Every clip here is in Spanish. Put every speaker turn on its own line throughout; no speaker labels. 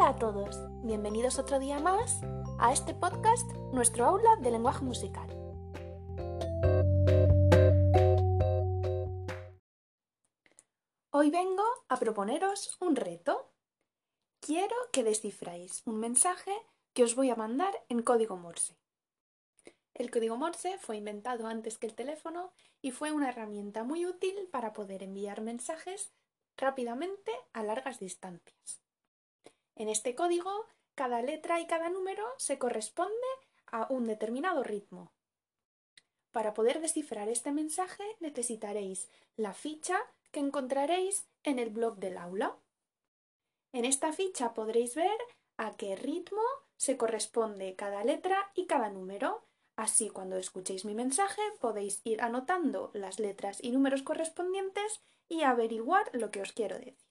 Hola a todos, bienvenidos otro día más a este podcast, nuestro aula de lenguaje musical. Hoy vengo a proponeros un reto. Quiero que descifráis un mensaje que os voy a mandar en código Morse. El código Morse fue inventado antes que el teléfono y fue una herramienta muy útil para poder enviar mensajes rápidamente a largas distancias. En este código, cada letra y cada número se corresponde a un determinado ritmo. Para poder descifrar este mensaje necesitaréis la ficha que encontraréis en el blog del aula. En esta ficha podréis ver a qué ritmo se corresponde cada letra y cada número. Así cuando escuchéis mi mensaje podéis ir anotando las letras y números correspondientes y averiguar lo que os quiero decir.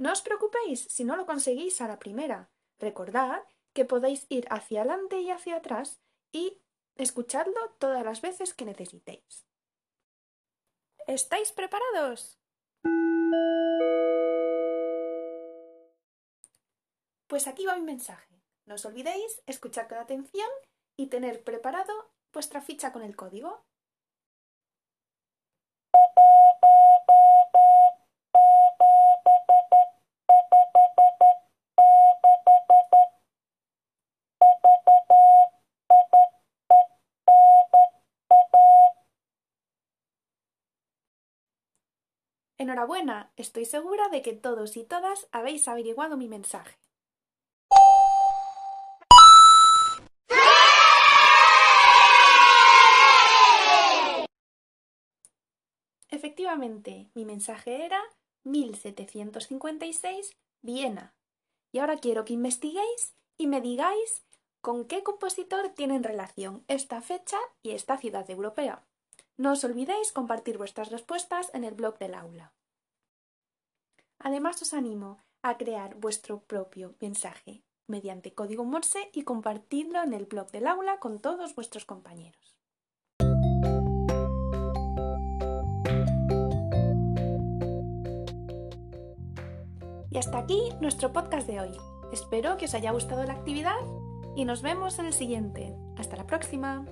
No os preocupéis si no lo conseguís a la primera. Recordad que podéis ir hacia adelante y hacia atrás y escuchadlo todas las veces que necesitéis. ¿Estáis preparados? Pues aquí va mi mensaje. No os olvidéis escuchar con atención y tener preparado vuestra ficha con el código. Enhorabuena, estoy segura de que todos y todas habéis averiguado mi mensaje. Efectivamente, mi mensaje era 1756 Viena. Y ahora quiero que investiguéis y me digáis con qué compositor tienen relación esta fecha y esta ciudad europea. No os olvidéis compartir vuestras respuestas en el blog del aula. Además os animo a crear vuestro propio mensaje mediante código Morse y compartirlo en el blog del aula con todos vuestros compañeros. Y hasta aquí nuestro podcast de hoy. Espero que os haya gustado la actividad y nos vemos en el siguiente. Hasta la próxima.